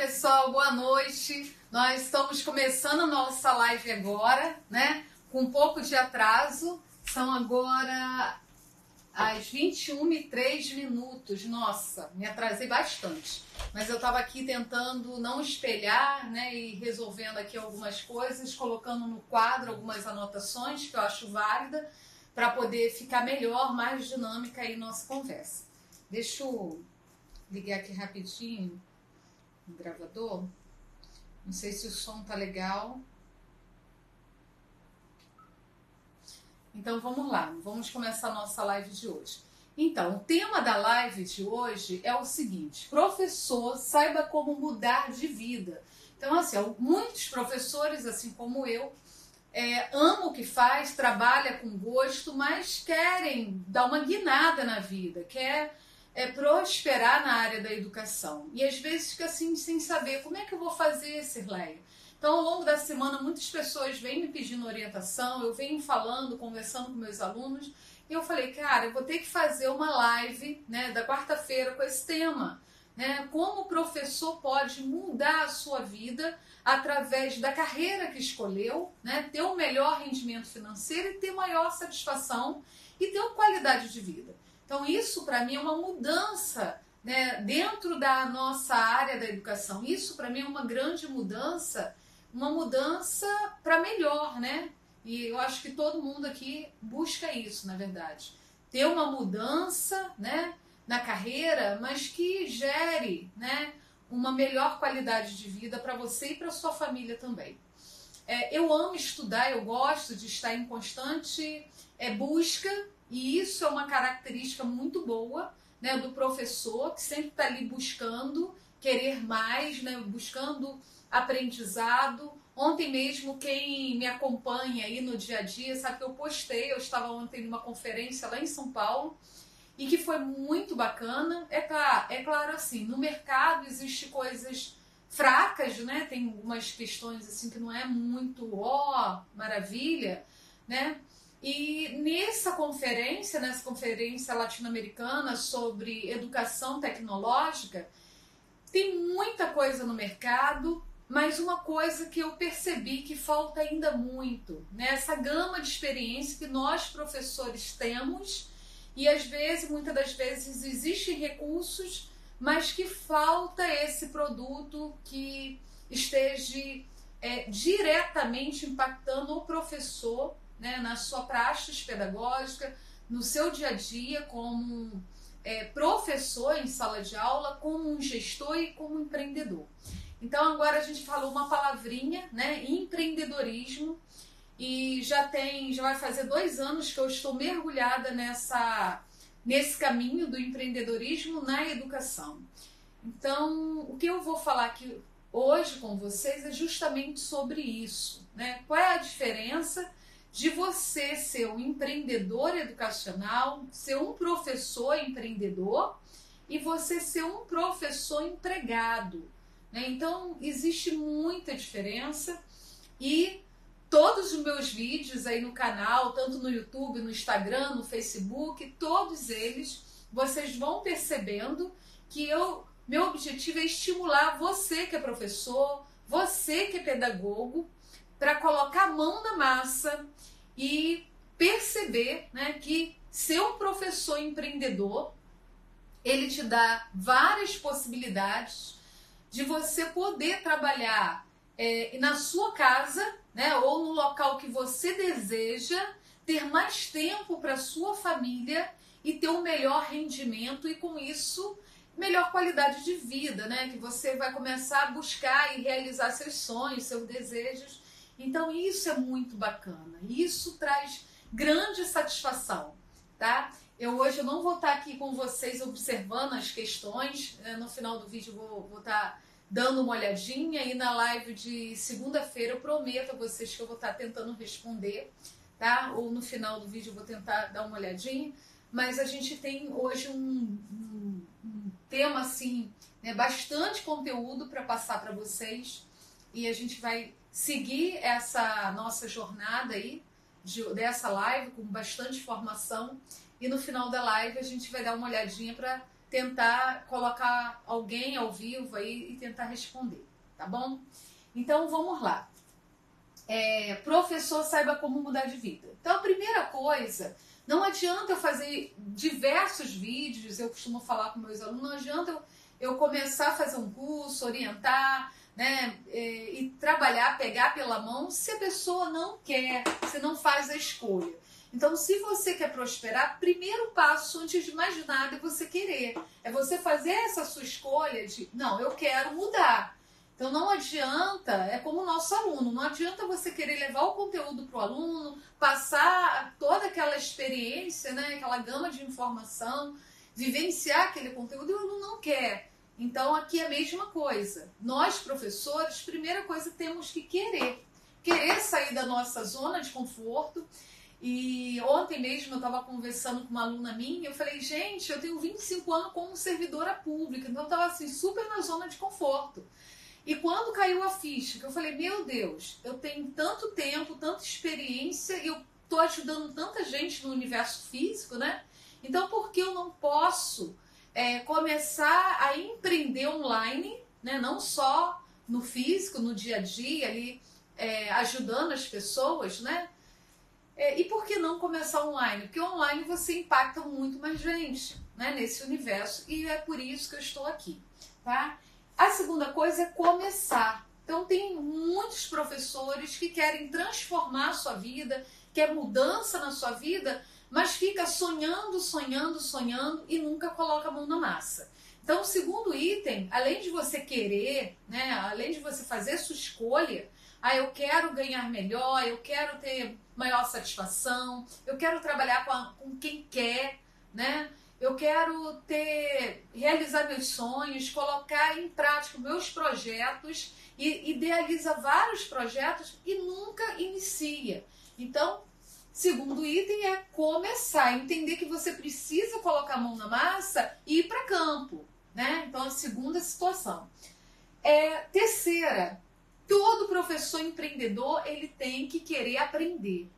pessoal, boa noite. Nós estamos começando a nossa live agora, né? Com um pouco de atraso. São agora às 21 e 3 minutos. Nossa, me atrasei bastante. Mas eu estava aqui tentando não espelhar, né? E resolvendo aqui algumas coisas, colocando no quadro algumas anotações que eu acho válida para poder ficar melhor, mais dinâmica aí nossa conversa. Deixa eu ligar aqui rapidinho o gravador. Não sei se o som tá legal. Então vamos lá, vamos começar a nossa live de hoje. Então, o tema da live de hoje é o seguinte: professor, saiba como mudar de vida. Então, assim, muitos professores, assim como eu, é, amam o que faz, trabalha com gosto, mas querem dar uma guinada na vida, quer é, prosperar na área da educação. E às vezes fica assim sem saber como é que eu vou fazer, Sirleia. Então, ao longo da semana, muitas pessoas vêm me pedindo orientação, eu venho falando, conversando com meus alunos, e eu falei, cara, eu vou ter que fazer uma live né, da quarta-feira com esse tema. Né? Como o professor pode mudar a sua vida através da carreira que escolheu, né? ter um melhor rendimento financeiro e ter maior satisfação e ter uma qualidade de vida. Então, isso para mim é uma mudança né, dentro da nossa área da educação. Isso para mim é uma grande mudança, uma mudança para melhor, né? E eu acho que todo mundo aqui busca isso, na verdade. Ter uma mudança, né, na carreira, mas que gere, né, uma melhor qualidade de vida para você e para sua família também. É, eu amo estudar, eu gosto de estar em constante é, busca e isso é uma característica muito boa né, do professor, que sempre está ali buscando querer mais, né, buscando aprendizado. Ontem mesmo, quem me acompanha aí no dia a dia, sabe que eu postei, eu estava ontem numa conferência lá em São Paulo, e que foi muito bacana. É claro, é claro assim, no mercado existe coisas fracas, né? Tem algumas questões assim que não é muito ó, oh, maravilha, né? E nessa conferência, nessa conferência latino-americana sobre educação tecnológica, tem muita coisa no mercado, mas uma coisa que eu percebi que falta ainda muito, né? essa gama de experiência que nós professores temos e às vezes, muitas das vezes, existem recursos, mas que falta esse produto que esteja é, diretamente impactando o professor né, na sua prática pedagógica, no seu dia a dia como é, professor em sala de aula, como um gestor e como empreendedor. Então agora a gente falou uma palavrinha, né, empreendedorismo, e já tem, já vai fazer dois anos que eu estou mergulhada nessa nesse caminho do empreendedorismo na educação. Então, o que eu vou falar aqui hoje com vocês é justamente sobre isso, né? Qual é a diferença de você ser um empreendedor educacional, ser um professor empreendedor e você ser um professor empregado. Né? Então, existe muita diferença e todos os meus vídeos aí no canal, tanto no YouTube, no Instagram, no Facebook, todos eles, vocês vão percebendo que eu, meu objetivo é estimular você que é professor, você que é pedagogo, para colocar a mão na massa e perceber né, que ser um professor empreendedor ele te dá várias possibilidades de você poder trabalhar é, na sua casa, né, ou no local que você deseja, ter mais tempo para sua família e ter um melhor rendimento e com isso melhor qualidade de vida, né, que você vai começar a buscar e realizar seus sonhos, seus desejos então isso é muito bacana. Isso traz grande satisfação, tá? Eu hoje eu não vou estar aqui com vocês observando as questões. Né? No final do vídeo vou, vou estar dando uma olhadinha e na live de segunda-feira eu prometo a vocês que eu vou estar tentando responder, tá? Ou no final do vídeo eu vou tentar dar uma olhadinha. Mas a gente tem hoje um, um, um tema assim, né, bastante conteúdo para passar para vocês e a gente vai seguir essa nossa jornada aí, de, dessa live, com bastante informação. E no final da live a gente vai dar uma olhadinha para tentar colocar alguém ao vivo aí e tentar responder, tá bom? Então vamos lá. É, professor saiba como mudar de vida. Então a primeira coisa, não adianta eu fazer diversos vídeos, eu costumo falar com meus alunos, não adianta eu, eu começar a fazer um curso, orientar, né, é, e trabalhar, pegar pela mão, se a pessoa não quer, se não faz a escolha. Então, se você quer prosperar, primeiro passo, antes de mais nada, é você querer. É você fazer essa sua escolha de, não, eu quero mudar. Então, não adianta, é como o nosso aluno, não adianta você querer levar o conteúdo para o aluno, passar toda aquela experiência, né, aquela gama de informação, vivenciar aquele conteúdo e o aluno não quer. Então, aqui é a mesma coisa. Nós, professores, primeira coisa, temos que querer. Querer sair da nossa zona de conforto e ontem mesmo eu estava conversando com uma aluna minha, eu falei, gente, eu tenho 25 anos como servidora pública, então eu estava assim, super na zona de conforto. E quando caiu a ficha, que eu falei, meu Deus, eu tenho tanto tempo, tanta experiência, eu estou ajudando tanta gente no universo físico, né? Então por que eu não posso é, começar a empreender online, né? Não só no físico, no dia a dia, ali, é, ajudando as pessoas, né? É, e por que não começar online? Porque online você impacta muito mais gente né, nesse universo e é por isso que eu estou aqui. Tá? A segunda coisa é começar. Então tem muitos professores que querem transformar a sua vida, quer mudança na sua vida, mas fica sonhando, sonhando, sonhando e nunca coloca a mão na massa. Então, o segundo item, além de você querer, né, além de você fazer sua escolha, ah, eu quero ganhar melhor, eu quero ter maior satisfação, eu quero trabalhar com, a, com quem quer, né? Eu quero ter, realizar meus sonhos, colocar em prática meus projetos e idealiza vários projetos e nunca inicia. Então, segundo item é começar, entender que você precisa colocar a mão na massa e ir para campo, né? Então, a segunda situação. É, terceira, Todo professor empreendedor ele tem que querer aprender.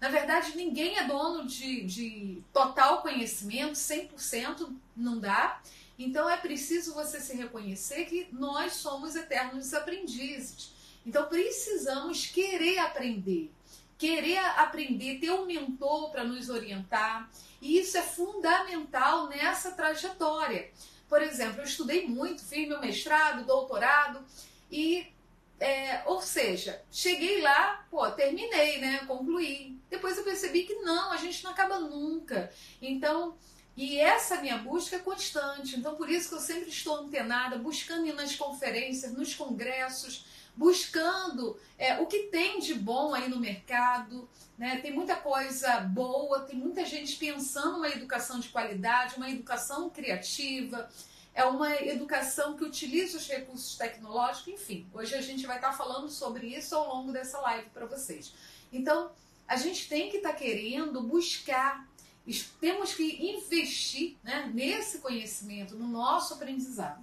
Na verdade, ninguém é dono de, de total conhecimento, 100% não dá. Então é preciso você se reconhecer que nós somos eternos aprendizes. Então precisamos querer aprender, querer aprender, ter um mentor para nos orientar. E isso é fundamental nessa trajetória. Por exemplo, eu estudei muito, fiz meu mestrado, doutorado e é, ou seja, cheguei lá, pô, terminei, né? Concluí. Depois eu percebi que não, a gente não acaba nunca. Então, e essa minha busca é constante. Então, por isso que eu sempre estou antenada, buscando ir nas conferências, nos congressos, buscando é, o que tem de bom aí no mercado. Né? Tem muita coisa boa, tem muita gente pensando uma educação de qualidade, uma educação criativa é uma educação que utiliza os recursos tecnológicos, enfim. Hoje a gente vai estar falando sobre isso ao longo dessa live para vocês. Então, a gente tem que estar tá querendo buscar, temos que investir né, nesse conhecimento, no nosso aprendizado.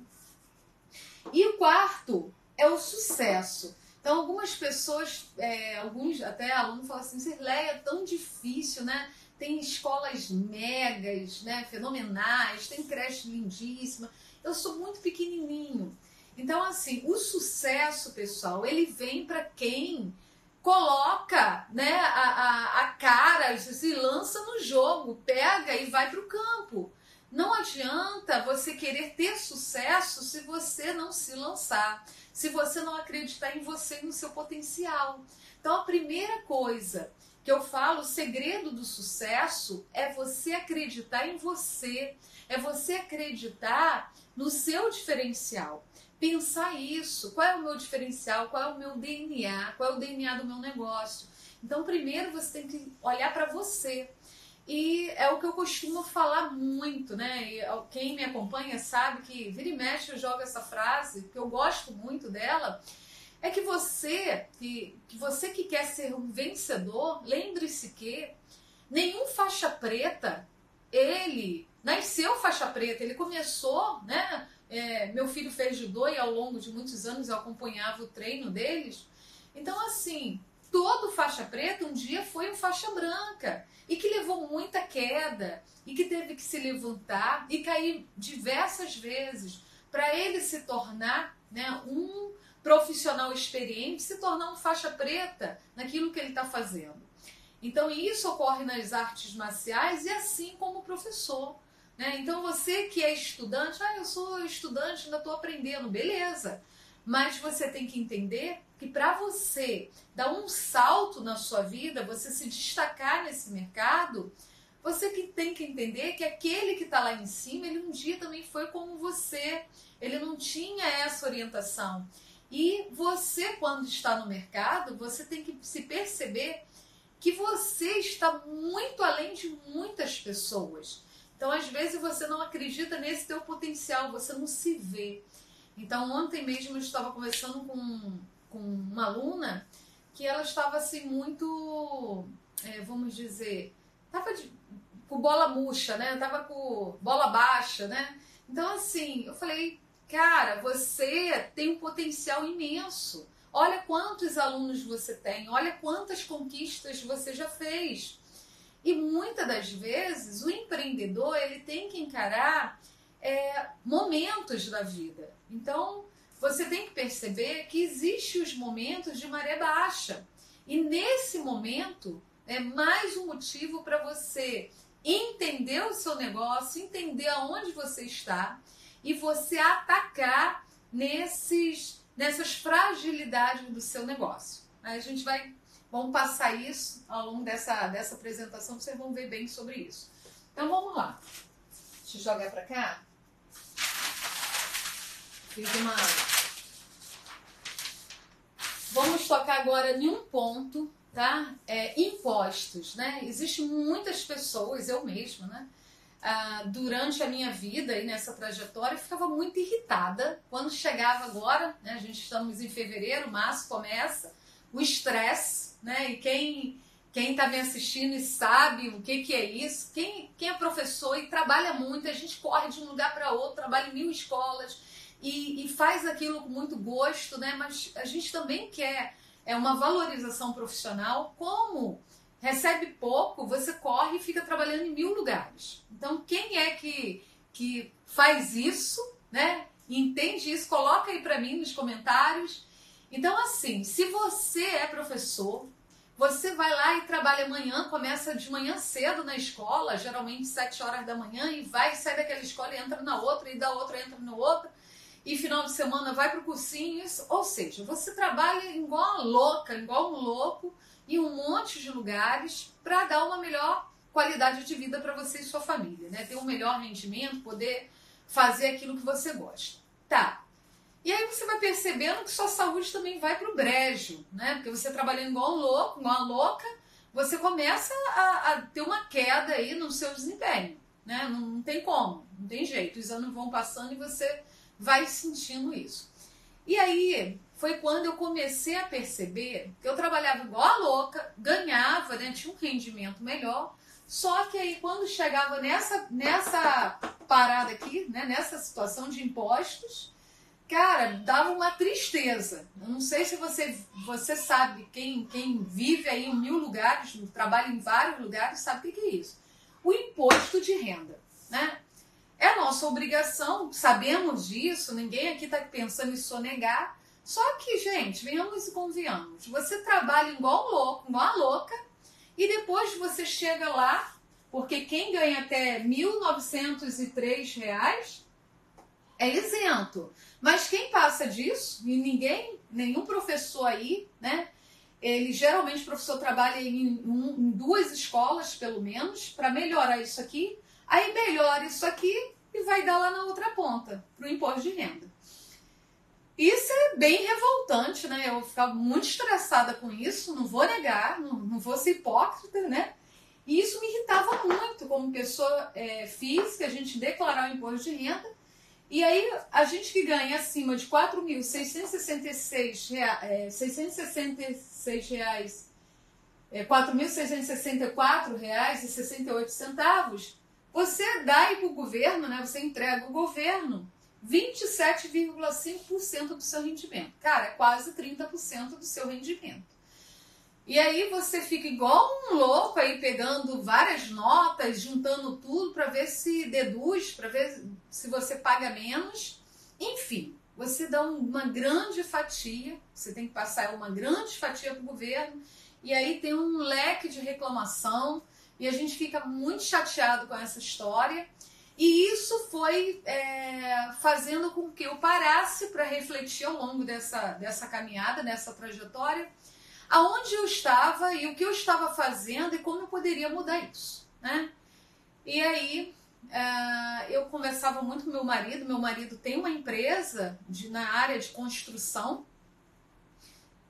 E o quarto é o sucesso. Então, algumas pessoas, é, alguns até alunos falam assim, Cirleia, é tão difícil, né? tem escolas megas, né, fenomenais, tem creche lindíssima. Eu sou muito pequenininho. Então, assim, o sucesso, pessoal, ele vem para quem coloca né, a, a, a cara, se lança no jogo, pega e vai para o campo. Não adianta você querer ter sucesso se você não se lançar, se você não acreditar em você e no seu potencial. Então, a primeira coisa que eu falo, o segredo do sucesso é você acreditar em você, é você acreditar no seu diferencial. Pensar isso, qual é o meu diferencial, qual é o meu DNA, qual é o DNA do meu negócio. Então, primeiro você tem que olhar para você. E é o que eu costumo falar muito, né? E quem me acompanha sabe que vira e mexe eu jogo essa frase, que eu gosto muito dela, é que você que, que você que quer ser um vencedor, lembre-se que nenhum faixa preta, ele nasceu faixa preta, ele começou, né? É, meu filho fez judô e ao longo de muitos anos eu acompanhava o treino deles. Então, assim, todo faixa preta um dia foi um faixa branca e que levou muita queda e que teve que se levantar e cair diversas vezes para ele se tornar né, um profissional experiente, se tornar um faixa preta naquilo que ele está fazendo. Então isso ocorre nas artes marciais e assim como professor. Né? Então você que é estudante, ah, eu sou estudante, ainda estou aprendendo, beleza. Mas você tem que entender que para você dar um salto na sua vida, você se destacar nesse mercado, você que tem que entender que aquele que está lá em cima, ele um dia também foi como você. Ele não tinha essa orientação. E você, quando está no mercado, você tem que se perceber que você está muito além de muitas pessoas. Então, às vezes, você não acredita nesse teu potencial, você não se vê. Então, ontem mesmo eu estava conversando com, com uma aluna que ela estava assim muito, é, vamos dizer, estava com bola murcha, né? Estava com bola baixa, né? Então, assim, eu falei, cara, você tem um potencial imenso. Olha quantos alunos você tem, olha quantas conquistas você já fez. E muitas das vezes o empreendedor ele tem que encarar é, momentos da vida. Então você tem que perceber que existem os momentos de maré baixa. E nesse momento é mais um motivo para você entender o seu negócio, entender aonde você está e você atacar nesses, nessas fragilidades do seu negócio. A gente vai Vamos passar isso ao longo dessa, dessa apresentação, vocês vão ver bem sobre isso. Então vamos lá. Deixa eu jogar para cá. Fiz uma. Vamos tocar agora em um ponto, tá? É, impostos, né? Existem muitas pessoas, eu mesma, né? Ah, durante a minha vida e nessa trajetória, ficava muito irritada quando chegava agora, né? A gente estamos em fevereiro, março começa, o estresse, né? E quem quem está me assistindo e sabe o que, que é isso, quem, quem é professor e trabalha muito, a gente corre de um lugar para outro, trabalha em mil escolas e, e, faz aquilo com muito gosto, né? Mas a gente também quer é uma valorização profissional. Como recebe pouco, você corre e fica trabalhando em mil lugares. Então, quem é que, que faz isso, né? Entende isso? Coloca aí para mim nos comentários. Então, assim, se você é professor, você vai lá e trabalha amanhã, começa de manhã cedo na escola, geralmente 7 horas da manhã, e vai, sai daquela escola e entra na outra, e da outra entra no outra, e final de semana vai para o cursinho. Ou seja, você trabalha igual uma louca, igual um louco, em um monte de lugares para dar uma melhor qualidade de vida para você e sua família, né? Ter um melhor rendimento, poder fazer aquilo que você gosta. Tá, e aí você vai percebendo que sua saúde também vai para o brejo, né? Porque você trabalhando igual um louco, igual uma louca, você começa a, a, ter uma queda aí no seu desempenho, né? Não, não, tem como, não tem jeito. Os anos vão passando e você vai sentindo isso. E aí foi quando eu comecei a perceber que eu trabalhava igual a louca, ganhava, né? Tinha um rendimento melhor. Só que aí quando chegava nessa, nessa parada aqui, né? Nessa situação de impostos, cara, dava uma tristeza. Não sei se você, você sabe, quem, quem vive aí em mil lugares, trabalha em vários lugares, sabe o que é isso. O imposto de renda, né? É nossa obrigação, sabemos disso, ninguém aqui está pensando em sonegar. Só que, gente, venhamos e convenhamos. Você trabalha igual um louco, igual uma louca, e depois você chega lá, porque quem ganha até R$ 1.903 é isento. Mas quem passa disso, e ninguém, nenhum professor aí, né? Ele geralmente o professor trabalha em, um, em duas escolas, pelo menos, para melhorar isso aqui. Aí melhora isso aqui e vai dar lá na outra ponta, para o imposto de renda. Isso é bem revoltante, né? Eu ficava muito estressada com isso, não vou negar, não, não vou ser hipócrita, né? E isso me irritava muito como pessoa é, física, a gente declarar o imposto de renda e aí, a gente que ganha acima de R$ 4.666 é, 666 reais, é, R$ 4.664 reais 68 centavos, você dá para o governo, né, você entrega o governo 27,5% do seu rendimento. Cara, é quase 30% do seu rendimento. E aí você fica igual um louco aí pegando várias notas, juntando tudo para ver se deduz, para ver se você paga menos. Enfim, você dá uma grande fatia, você tem que passar uma grande fatia para o governo, e aí tem um leque de reclamação, e a gente fica muito chateado com essa história. E isso foi é, fazendo com que eu parasse para refletir ao longo dessa, dessa caminhada, dessa trajetória, aonde eu estava e o que eu estava fazendo e como eu poderia mudar isso. Né? E aí é, eu conversava muito com meu marido. Meu marido tem uma empresa de, na área de construção.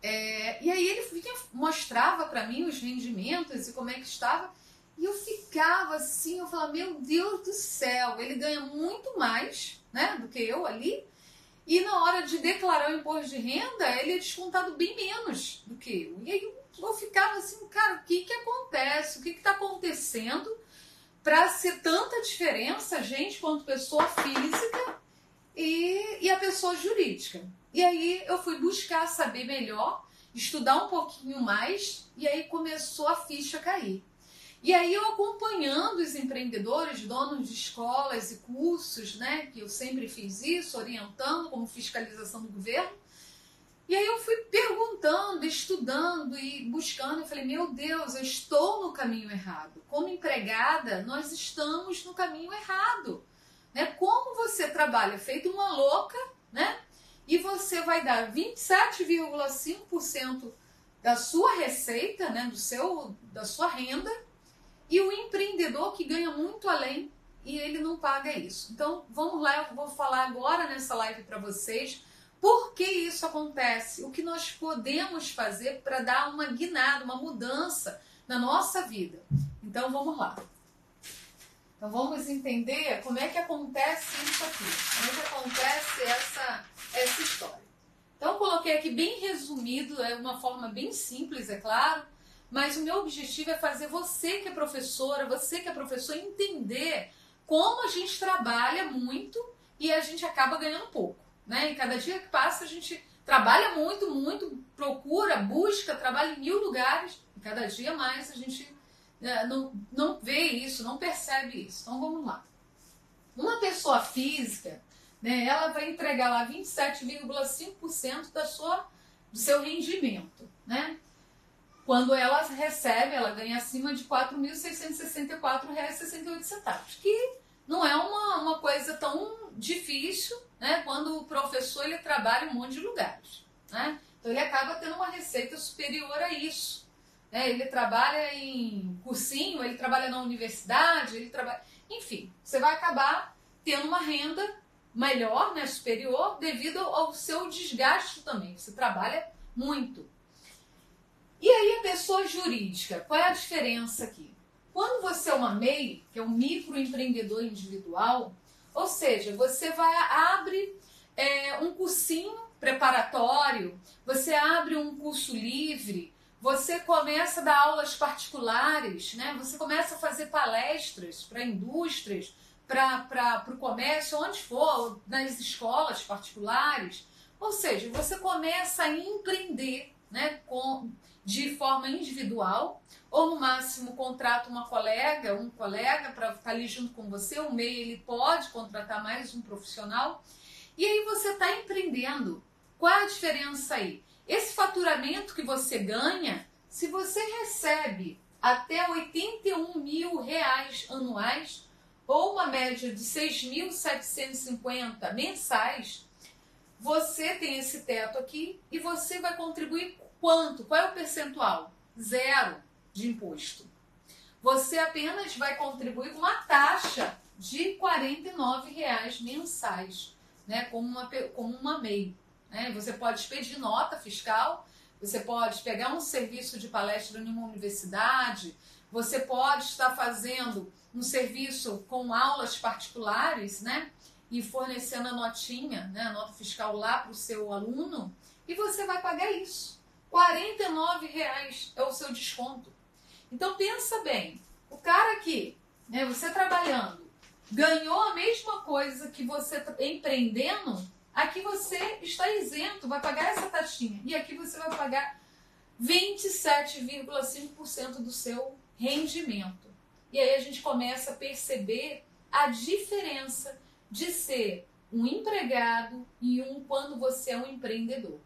É, e aí ele vinha, mostrava para mim os rendimentos e como é que estava. E eu ficava assim, eu falava, meu Deus do céu, ele ganha muito mais né, do que eu ali. E na hora de declarar o imposto de renda, ele é descontado bem menos do que eu. E aí eu ficava assim, cara, o que, que acontece? O que está acontecendo para ser tanta diferença, gente, quanto pessoa física e, e a pessoa jurídica? E aí eu fui buscar saber melhor, estudar um pouquinho mais, e aí começou a ficha cair. E aí eu acompanhando os empreendedores, donos de escolas e cursos, né, que eu sempre fiz isso, orientando como fiscalização do governo. E aí eu fui perguntando, estudando e buscando, eu falei, meu Deus, eu estou no caminho errado. Como empregada, nós estamos no caminho errado. Né? Como você trabalha feito uma louca, né? E você vai dar 27,5% da sua receita, né, do seu da sua renda e o empreendedor que ganha muito além e ele não paga isso. Então, vamos lá, eu vou falar agora nessa live para vocês por que isso acontece, o que nós podemos fazer para dar uma guinada, uma mudança na nossa vida. Então, vamos lá. Então, vamos entender como é que acontece isso aqui, como é que acontece essa, essa história. Então, coloquei aqui bem resumido, é uma forma bem simples, é claro, mas o meu objetivo é fazer você que é professora, você que é professor, entender como a gente trabalha muito e a gente acaba ganhando pouco. Né? E cada dia que passa a gente trabalha muito, muito, procura, busca, trabalha em mil lugares, e cada dia mais a gente né, não, não vê isso, não percebe isso. Então vamos lá. Uma pessoa física, né, ela vai entregar lá 27,5% da sua, do seu rendimento. Né? Quando ela recebe, ela ganha acima de R$ 4.664,68, que não é uma, uma coisa tão difícil, né? Quando o professor ele trabalha em um monte de lugares, né? Então ele acaba tendo uma receita superior a isso. Né? Ele trabalha em cursinho, ele trabalha na universidade, ele trabalha. Enfim, você vai acabar tendo uma renda melhor, né, superior, devido ao seu desgaste também. Você trabalha muito. E aí a pessoa jurídica, qual é a diferença aqui? Quando você é uma MEI, que é um microempreendedor individual, ou seja, você vai abre é, um cursinho preparatório, você abre um curso livre, você começa a dar aulas particulares, né? você começa a fazer palestras para indústrias, para o comércio, onde for, nas escolas particulares. Ou seja, você começa a empreender né, com, de forma individual, ou no máximo contrata uma colega, um colega para estar tá ali junto com você, o MEI ele pode contratar mais um profissional, e aí você está empreendendo. Qual é a diferença aí? Esse faturamento que você ganha, se você recebe até 81 mil reais anuais, ou uma média de 6.750 mensais, você tem esse teto aqui e você vai contribuir Quanto? Qual é o percentual? Zero de imposto. Você apenas vai contribuir com uma taxa de R$ 49,00 mensais, né, como uma, como uma MEI. Né? Você pode expedir nota fiscal, você pode pegar um serviço de palestra em uma universidade, você pode estar fazendo um serviço com aulas particulares, né? E fornecendo a notinha, né, a nota fiscal lá para o seu aluno, e você vai pagar isso. 49 reais é o seu desconto. Então pensa bem, o cara aqui, né, você trabalhando, ganhou a mesma coisa que você empreendendo, aqui você está isento, vai pagar essa taxinha. E aqui você vai pagar 27,5% do seu rendimento. E aí a gente começa a perceber a diferença de ser um empregado e um quando você é um empreendedor.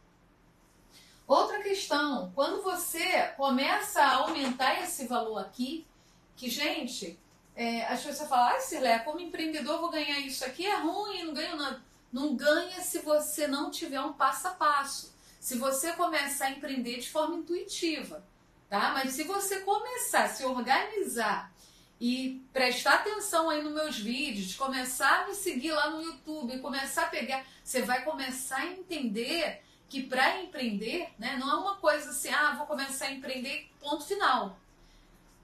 Outra questão, quando você começa a aumentar esse valor aqui, que, gente, é, as pessoas falam, ah, Silé, como empreendedor vou ganhar isso aqui, é ruim, não ganho nada. Não ganha se você não tiver um passo a passo. Se você começar a empreender de forma intuitiva, tá? Mas se você começar a se organizar e prestar atenção aí nos meus vídeos, começar a me seguir lá no YouTube, começar a pegar, você vai começar a entender que para empreender, né, não é uma coisa assim, ah, vou começar a empreender, ponto final.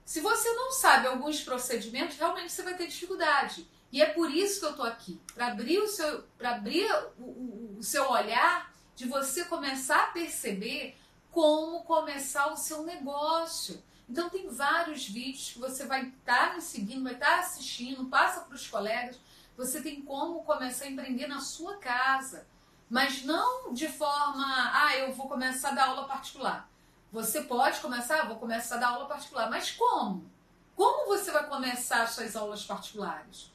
Se você não sabe alguns procedimentos, realmente você vai ter dificuldade. E é por isso que eu estou aqui, para abrir, o seu, abrir o, o, o seu olhar, de você começar a perceber como começar o seu negócio. Então tem vários vídeos que você vai estar tá me seguindo, vai estar tá assistindo, passa para os colegas. Você tem como começar a empreender na sua casa, mas não de forma, ah, eu vou começar a dar aula particular. Você pode começar, vou começar a dar aula particular, mas como? Como você vai começar as suas aulas particulares?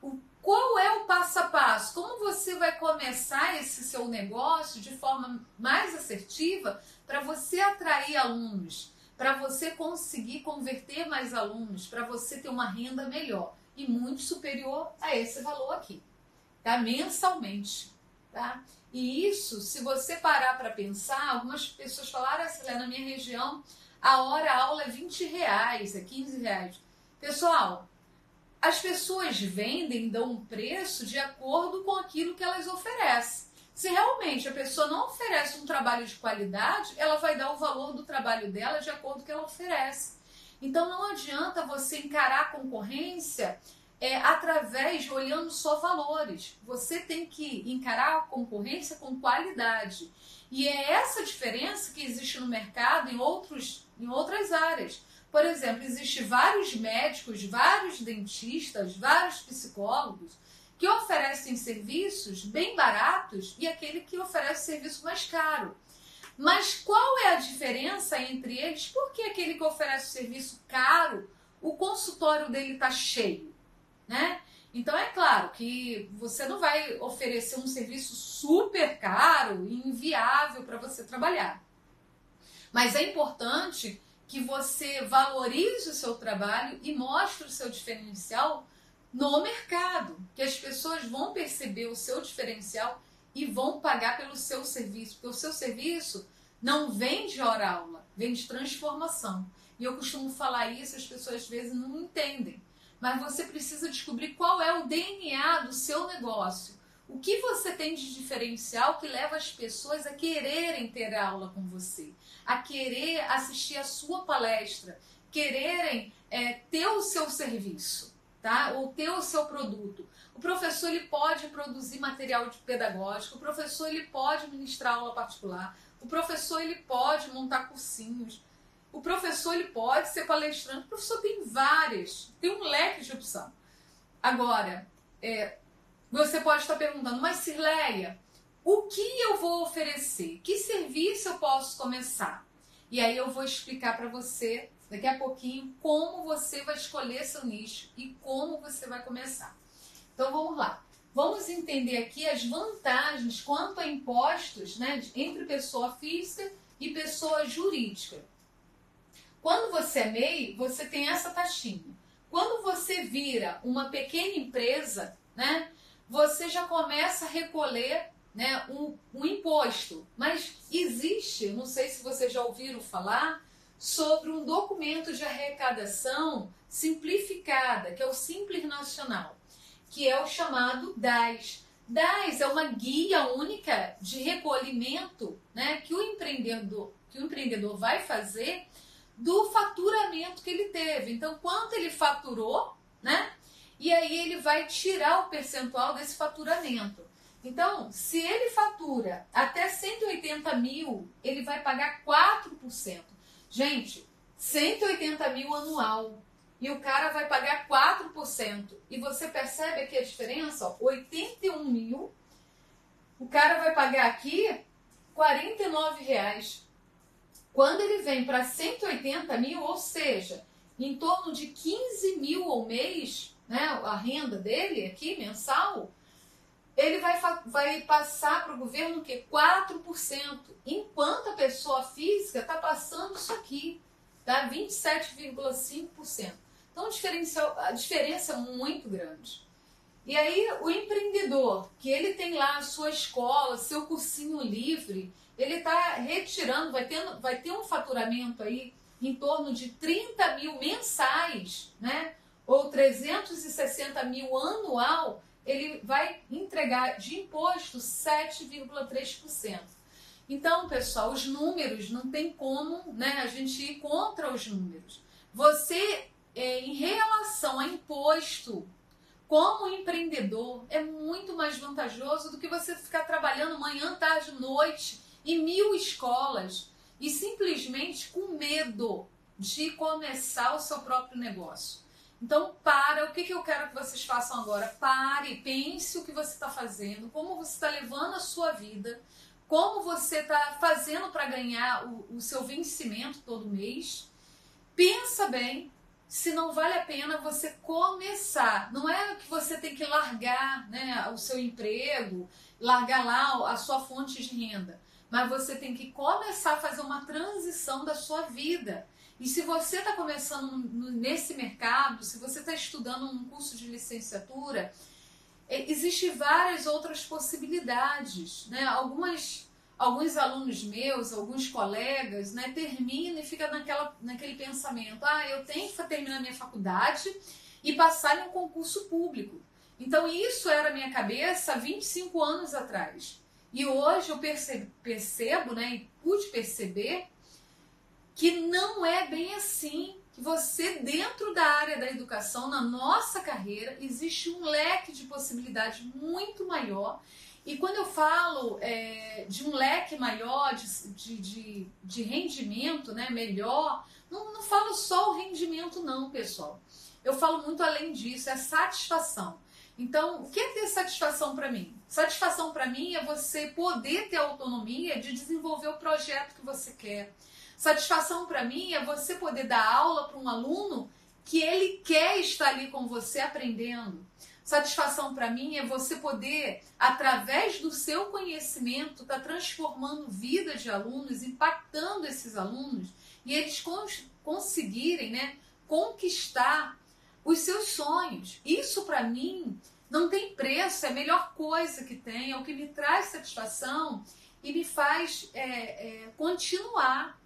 O, qual é o passo a passo? Como você vai começar esse seu negócio de forma mais assertiva para você atrair alunos? para você conseguir converter mais alunos, para você ter uma renda melhor e muito superior a esse valor aqui, tá? Mensalmente, tá? E isso, se você parar para pensar, algumas pessoas falaram assim, na minha região, a hora a aula é 20 reais, é 15 reais. Pessoal, as pessoas vendem, dão um preço de acordo com aquilo que elas oferecem. Se realmente a pessoa não oferece um trabalho de qualidade, ela vai dar o valor do trabalho dela de acordo com o que ela oferece. Então não adianta você encarar a concorrência é, através de olhando só valores. Você tem que encarar a concorrência com qualidade. E é essa diferença que existe no mercado em, outros, em outras áreas. Por exemplo, existe vários médicos, vários dentistas, vários psicólogos que oferecem serviços bem baratos e aquele que oferece serviço mais caro. Mas qual é a diferença entre eles? Porque aquele que oferece o serviço caro, o consultório dele está cheio, né? Então é claro que você não vai oferecer um serviço super caro e inviável para você trabalhar. Mas é importante que você valorize o seu trabalho e mostre o seu diferencial no mercado, que as pessoas vão perceber o seu diferencial e vão pagar pelo seu serviço, porque o seu serviço não vem de hora aula, vem de transformação. E eu costumo falar isso, as pessoas às vezes não entendem. Mas você precisa descobrir qual é o DNA do seu negócio. O que você tem de diferencial que leva as pessoas a quererem ter aula com você, a querer assistir a sua palestra, quererem é, ter o seu serviço tá? Ou ter o seu produto. O professor ele pode produzir material pedagógico, o professor ele pode ministrar aula particular, o professor ele pode montar cursinhos, o professor ele pode ser palestrante, o professor tem várias, tem um leque de opção. Agora, é, você pode estar perguntando, mas Cirleia, o que eu vou oferecer? Que serviço eu posso começar? E aí eu vou explicar para você daqui a pouquinho como você vai escolher seu nicho e como você vai começar. Então vamos lá. Vamos entender aqui as vantagens quanto a impostos né, entre pessoa física e pessoa jurídica. Quando você é MEI, você tem essa taxinha. Quando você vira uma pequena empresa, né, você já começa a recolher né, um, um imposto. Mas existe, não sei se vocês já ouviram falar, sobre um documento de arrecadação simplificada, que é o Simples Nacional, que é o chamado DAS. DAS é uma guia única de recolhimento né, que, o empreendedor, que o empreendedor vai fazer do faturamento que ele teve. Então, quanto ele faturou, né? E aí ele vai tirar o percentual desse faturamento. Então, se ele fatura até 180 mil, ele vai pagar 4%. Gente, 180 mil anual. E o cara vai pagar 4%. E você percebe aqui a diferença? Ó, 81 mil. O cara vai pagar aqui 49 reais. Quando ele vem para 180 mil, ou seja, em torno de 15 mil ao mês, né, a renda dele aqui, mensal, ele vai, vai passar para o governo o quê? 4%, enquanto a pessoa física está passando isso aqui, tá? 27,5%. Então a diferença é muito grande. E aí o empreendedor, que ele tem lá a sua escola, seu cursinho livre, ele está retirando, vai, tendo, vai ter um faturamento aí em torno de 30 mil mensais, né? Ou 360 mil anual, ele vai entregar de imposto 7,3%. Então, pessoal, os números não tem como né, a gente ir contra os números. Você, é, em relação a imposto, como empreendedor, é muito mais vantajoso do que você ficar trabalhando manhã, tarde, noite em mil escolas e simplesmente com medo de começar o seu próprio negócio. Então, para, o que, que eu quero que vocês façam agora? Pare, pense o que você está fazendo, como você está levando a sua vida, como você está fazendo para ganhar o, o seu vencimento todo mês. Pensa bem, se não vale a pena você começar. Não é que você tem que largar né, o seu emprego, largar lá a sua fonte de renda, mas você tem que começar a fazer uma transição da sua vida. E se você está começando nesse mercado, se você está estudando um curso de licenciatura, é, existem várias outras possibilidades. Né? Algumas, alguns alunos meus, alguns colegas, né, terminam e ficam naquela, naquele pensamento: ah, eu tenho que terminar minha faculdade e passar em um concurso público. Então, isso era a minha cabeça há 25 anos atrás. E hoje eu percebo, percebo né, e pude perceber que não é bem assim. Que você, dentro da área da educação, na nossa carreira, existe um leque de possibilidades muito maior. E quando eu falo é, de um leque maior de, de, de, rendimento né, melhor, não, não falo só o rendimento, não, pessoal. Eu falo muito além disso, é satisfação. Então, o que é ter satisfação para mim? Satisfação para mim é você poder ter autonomia de desenvolver o projeto que você quer Satisfação para mim é você poder dar aula para um aluno que ele quer estar ali com você aprendendo. Satisfação para mim é você poder, através do seu conhecimento, estar tá transformando vida de alunos, impactando esses alunos e eles cons conseguirem né, conquistar os seus sonhos. Isso para mim não tem preço, é a melhor coisa que tem, é o que me traz satisfação e me faz é, é, continuar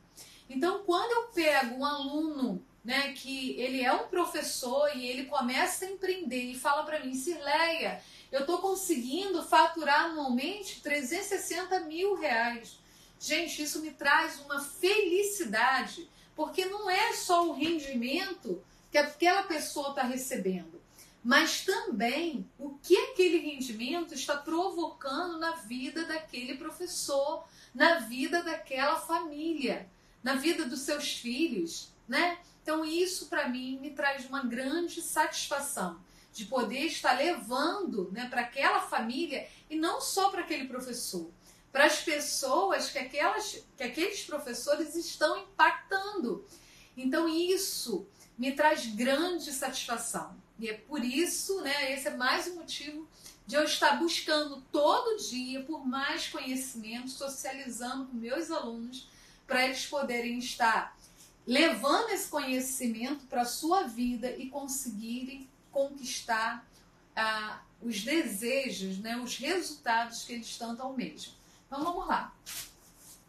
então, quando eu pego um aluno, né, que ele é um professor e ele começa a empreender e fala para mim, Cirleia, eu estou conseguindo faturar anualmente 360 mil reais. Gente, isso me traz uma felicidade, porque não é só o rendimento que aquela pessoa está recebendo, mas também o que aquele rendimento está provocando na vida daquele professor, na vida daquela família na vida dos seus filhos, né? Então isso para mim me traz uma grande satisfação de poder estar levando, né, para aquela família e não só para aquele professor, para as pessoas que aquelas que aqueles professores estão impactando. Então isso me traz grande satisfação. E é por isso, né, esse é mais um motivo de eu estar buscando todo dia por mais conhecimento, socializando com meus alunos para eles poderem estar levando esse conhecimento para a sua vida e conseguirem conquistar ah, os desejos, né, os resultados que eles tanto almejam. Então vamos lá.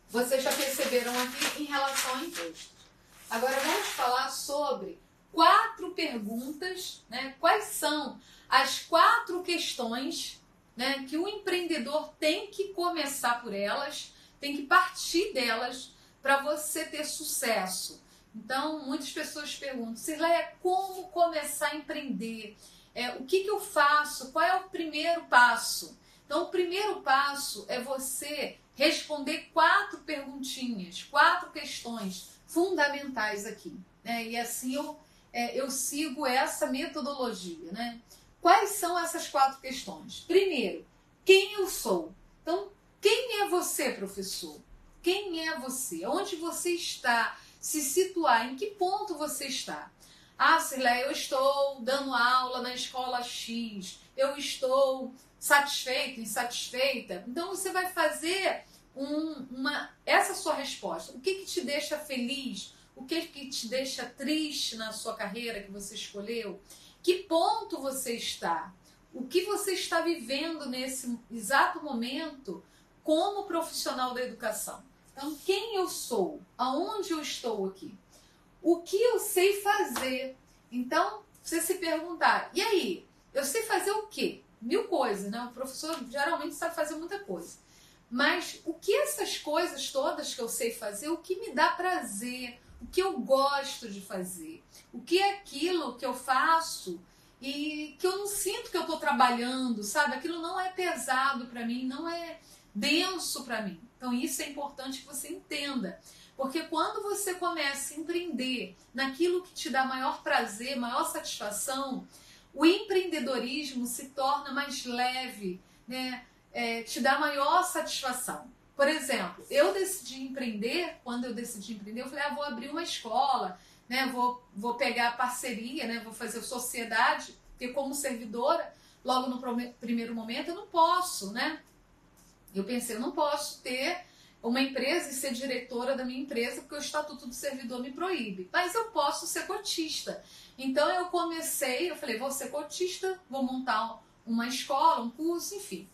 Vocês já perceberam aqui em relação ao imposto. Agora vamos falar sobre quatro perguntas, né? Quais são as quatro questões né, que o empreendedor tem que começar por elas, tem que partir delas para você ter sucesso. Então, muitas pessoas perguntam, Cirleia, como começar a empreender? É, o que, que eu faço? Qual é o primeiro passo? Então, o primeiro passo é você responder quatro perguntinhas, quatro questões fundamentais aqui. Né? E assim eu, é, eu sigo essa metodologia. Né? Quais são essas quatro questões? Primeiro, quem eu sou? Então, quem é você, professor? quem é você, onde você está, se situar, em que ponto você está. Ah, Cirlé, eu estou dando aula na escola X, eu estou satisfeito, insatisfeita. Então você vai fazer um, uma, essa sua resposta. O que, que te deixa feliz? O que, que te deixa triste na sua carreira que você escolheu? Que ponto você está? O que você está vivendo nesse exato momento como profissional da educação? Então, quem eu sou? Aonde eu estou aqui? O que eu sei fazer? Então, você se perguntar, e aí? Eu sei fazer o quê? Mil coisas, né? O professor geralmente sabe fazer muita coisa. Mas o que essas coisas todas que eu sei fazer, o que me dá prazer, o que eu gosto de fazer, o que é aquilo que eu faço e que eu não sinto que eu estou trabalhando, sabe? Aquilo não é pesado para mim, não é denso para mim. Então isso é importante que você entenda. Porque quando você começa a empreender naquilo que te dá maior prazer, maior satisfação, o empreendedorismo se torna mais leve, né? É, te dá maior satisfação. Por exemplo, eu decidi empreender, quando eu decidi empreender, eu falei, ah, vou abrir uma escola, né? Vou, vou pegar parceria, né? Vou fazer sociedade, porque como servidora, logo no primeiro momento, eu não posso, né? Eu pensei, eu não posso ter uma empresa e ser diretora da minha empresa porque o estatuto do servidor me proíbe. Mas eu posso ser cotista. Então eu comecei, eu falei, vou ser cotista, vou montar uma escola, um curso, enfim.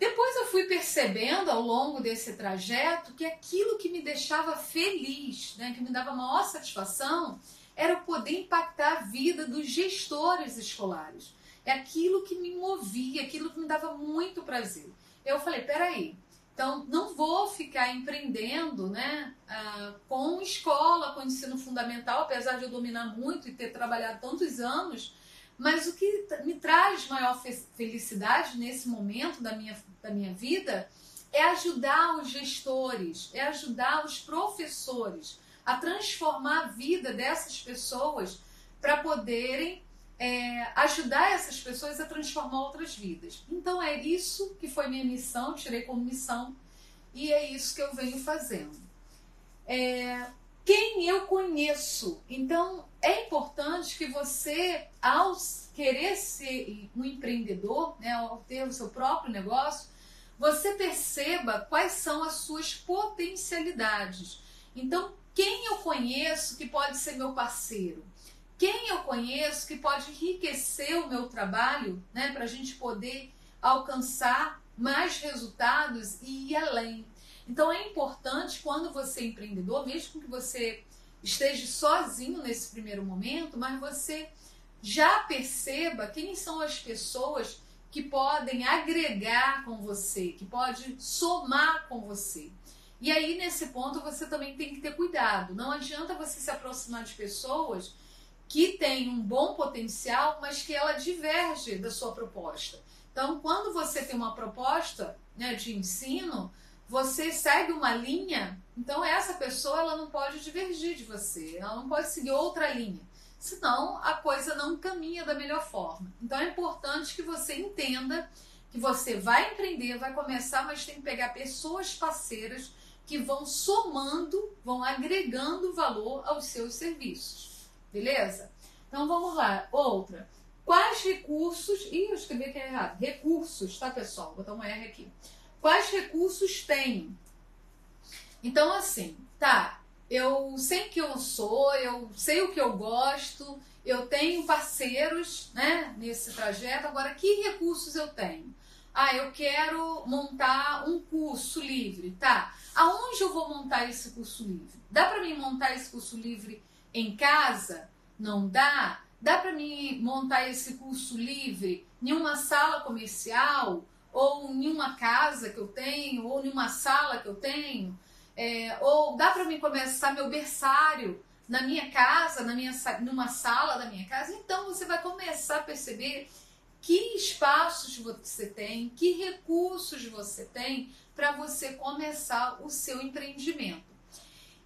Depois eu fui percebendo ao longo desse trajeto que aquilo que me deixava feliz, né, que me dava maior satisfação, era poder impactar a vida dos gestores escolares. É aquilo que me movia, aquilo que me dava muito prazer. Eu falei, peraí, então não vou ficar empreendendo né, uh, com escola, com ensino fundamental, apesar de eu dominar muito e ter trabalhado tantos anos, mas o que me traz maior felicidade nesse momento da minha, da minha vida é ajudar os gestores, é ajudar os professores a transformar a vida dessas pessoas para poderem é, ajudar essas pessoas a transformar outras vidas. Então é isso que foi minha missão, tirei como missão e é isso que eu venho fazendo. É, quem eu conheço? Então é importante que você, ao querer ser um empreendedor, né, ao ter o seu próprio negócio, você perceba quais são as suas potencialidades. Então, quem eu conheço que pode ser meu parceiro? quem eu conheço que pode enriquecer o meu trabalho, né, para a gente poder alcançar mais resultados e ir além. Então é importante quando você é empreendedor, mesmo que você esteja sozinho nesse primeiro momento, mas você já perceba quem são as pessoas que podem agregar com você, que pode somar com você. E aí nesse ponto você também tem que ter cuidado. Não adianta você se aproximar de pessoas que tem um bom potencial, mas que ela diverge da sua proposta. Então, quando você tem uma proposta né, de ensino, você segue uma linha, então essa pessoa ela não pode divergir de você, ela não pode seguir outra linha, senão a coisa não caminha da melhor forma. Então é importante que você entenda que você vai empreender, vai começar, mas tem que pegar pessoas parceiras que vão somando, vão agregando valor aos seus serviços. Beleza? Então vamos lá. Outra. Quais recursos. Ih, eu escrevi aqui errado. Recursos, tá, pessoal? Vou botar um R aqui. Quais recursos tenho? Então, assim, tá. Eu sei que eu sou, eu sei o que eu gosto, eu tenho parceiros né, nesse trajeto. Agora, que recursos eu tenho? Ah, eu quero montar um curso livre, tá? Aonde eu vou montar esse curso livre? Dá para mim montar esse curso livre em casa? Não dá? Dá para mim montar esse curso livre em uma sala comercial? Ou em uma casa que eu tenho? Ou em uma sala que eu tenho? É, ou dá para mim começar meu berçário na minha casa, na minha, numa sala da minha casa? Então você vai começar a perceber que espaços você tem, que recursos você tem para você começar o seu empreendimento.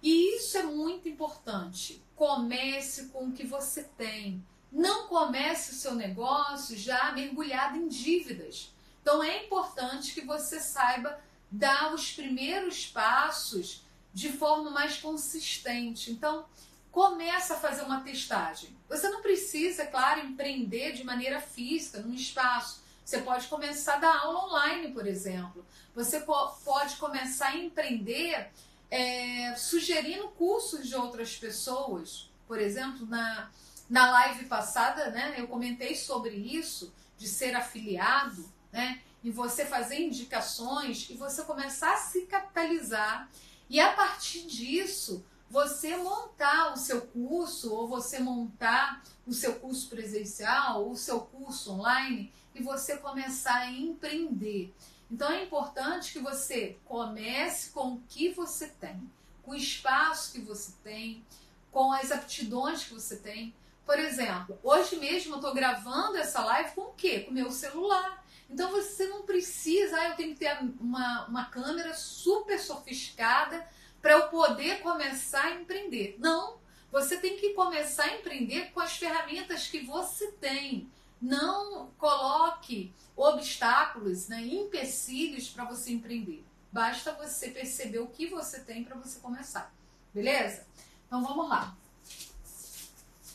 E isso é muito importante. Comece com o que você tem. Não comece o seu negócio já mergulhado em dívidas. Então é importante que você saiba dar os primeiros passos de forma mais consistente. Então, começa a fazer uma testagem. Você não precisa, é claro, empreender de maneira física, num espaço. Você pode começar a dar aula online, por exemplo. Você pode começar a empreender é, sugerindo cursos de outras pessoas. Por exemplo, na, na live passada, né, eu comentei sobre isso, de ser afiliado, né, e você fazer indicações e você começar a se capitalizar. E a partir disso, você montar o seu curso ou você montar o seu curso presencial ou o seu curso online e você começar a empreender. Então é importante que você comece com o que você tem, com o espaço que você tem, com as aptidões que você tem. Por exemplo, hoje mesmo eu estou gravando essa live com o quê? Com o meu celular. Então você não precisa, ah, eu tenho que ter uma, uma câmera super sofisticada para eu poder começar a empreender. Não, você tem que começar a empreender com as ferramentas que você tem. Não coloque obstáculos, né, empecilhos para você empreender. Basta você perceber o que você tem para você começar. Beleza? Então vamos lá.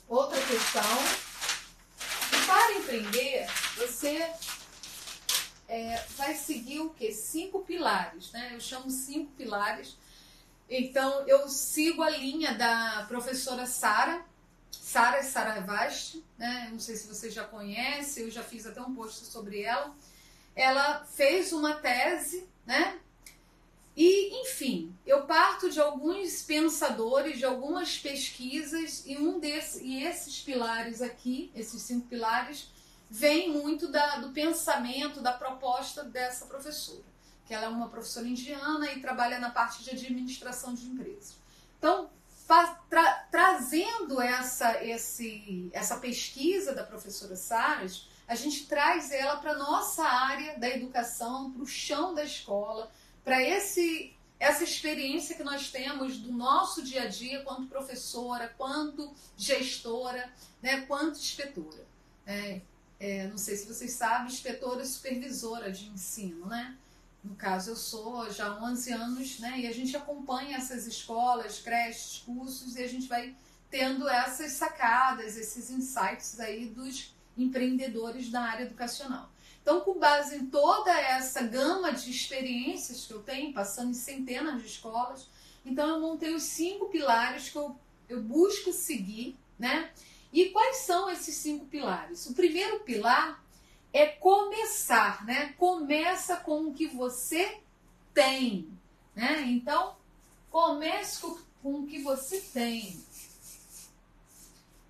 Outra questão. Para empreender, você é, vai seguir o que? Cinco pilares, né? Eu chamo cinco pilares então, eu sigo a linha da professora Sara, Sara Saravasti, né? Não sei se você já conhece, eu já fiz até um post sobre ela. Ela fez uma tese, né? E, enfim, eu parto de alguns pensadores, de algumas pesquisas, e um desses, e esses pilares aqui, esses cinco pilares, vem muito da, do pensamento, da proposta dessa professora que ela é uma professora indiana e trabalha na parte de administração de empresas. Então, tra trazendo essa, esse, essa pesquisa da professora Saras, a gente traz ela para a nossa área da educação, para o chão da escola, para esse essa experiência que nós temos do nosso dia a dia quanto professora, quanto gestora, né, quanto inspetora. É, é, não sei se vocês sabem, inspetora supervisora de ensino, né? No caso, eu sou já há 11 anos, né? E a gente acompanha essas escolas, creches, cursos, e a gente vai tendo essas sacadas, esses insights aí dos empreendedores da área educacional. Então, com base em toda essa gama de experiências que eu tenho, passando em centenas de escolas, então eu montei os cinco pilares que eu, eu busco seguir, né? E quais são esses cinco pilares? O primeiro pilar é começar, né? Começa com o que você tem, né? Então, comece com o que você tem.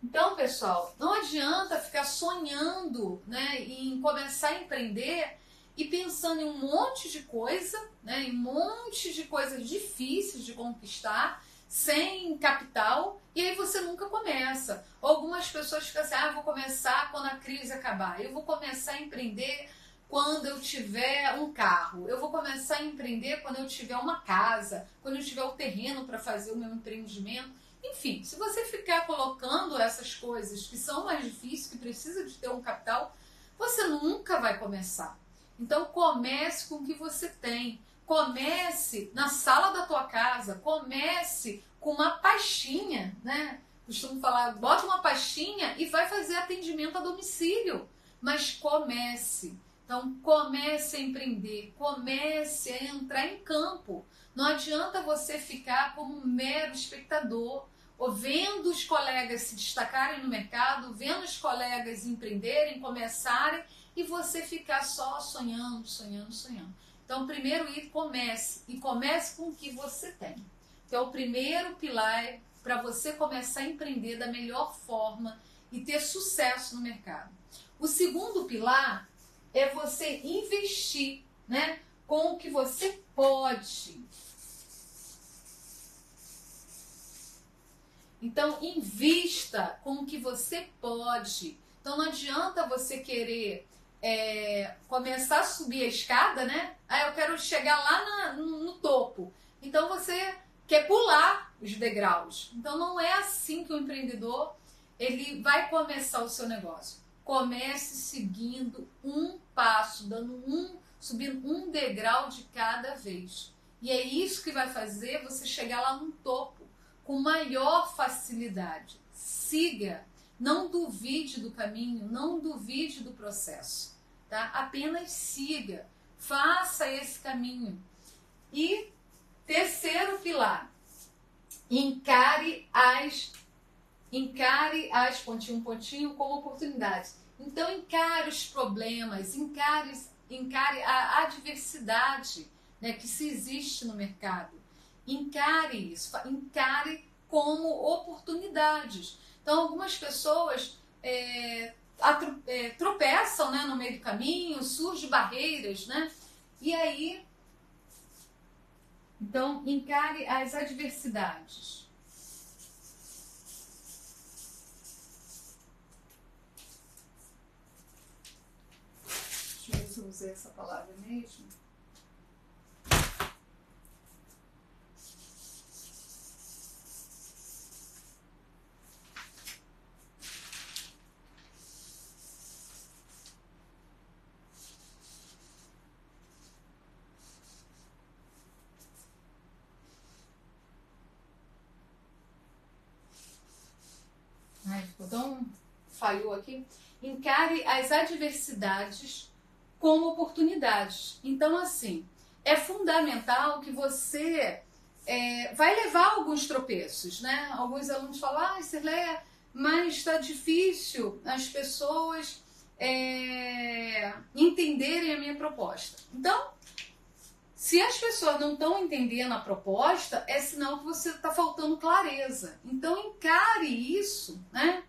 Então, pessoal, não adianta ficar sonhando, né, em começar a empreender e pensando em um monte de coisa, né, em um monte de coisas difíceis de conquistar sem capital e aí você nunca começa. Algumas pessoas ficam assim: ah, vou começar quando a crise acabar, eu vou começar a empreender quando eu tiver um carro, eu vou começar a empreender quando eu tiver uma casa, quando eu tiver o terreno para fazer o meu empreendimento. Enfim, se você ficar colocando essas coisas que são mais difíceis, que precisa de ter um capital, você nunca vai começar. Então comece com o que você tem. Comece na sala da tua casa, comece com uma pastinha, né? Costumo falar, bota uma pastinha e vai fazer atendimento a domicílio. Mas comece. Então, comece a empreender, comece a entrar em campo. Não adianta você ficar como um mero espectador, ou vendo os colegas se destacarem no mercado, vendo os colegas empreenderem, começarem, e você ficar só sonhando, sonhando, sonhando. Então, primeiro ir, comece. E comece com o que você tem. Que é o primeiro pilar para você começar a empreender da melhor forma e ter sucesso no mercado. O segundo pilar é você investir, né, com o que você pode. Então, invista com o que você pode. Então, não adianta você querer é, começar a subir a escada, né? Ah, eu quero chegar lá na, no, no topo. Então você quer pular os degraus. Então não é assim que o empreendedor ele vai começar o seu negócio. Comece seguindo um passo, dando um subindo um degrau de cada vez. E é isso que vai fazer você chegar lá no topo com maior facilidade. Siga, não duvide do caminho, não duvide do processo, tá? Apenas siga, faça esse caminho. E terceiro pilar, encare as encare as pontinho pontinho como oportunidades. Então encare os problemas, encare, encare a adversidade né, que se existe no mercado. Encare isso, encare como oportunidades. Então, algumas pessoas é, é, tropeçam né, no meio do caminho, surgem barreiras, né? E aí, então, encare as adversidades. Deixa eu ver se eu usei essa palavra mesmo. então falhou aqui. Encare as adversidades como oportunidades. Então, assim, é fundamental que você é, vai levar alguns tropeços, né? Alguns alunos falam, ah, Cirleia, mas está difícil as pessoas é, entenderem a minha proposta. Então, se as pessoas não estão entendendo a proposta, é sinal que você está faltando clareza. Então encare isso, né?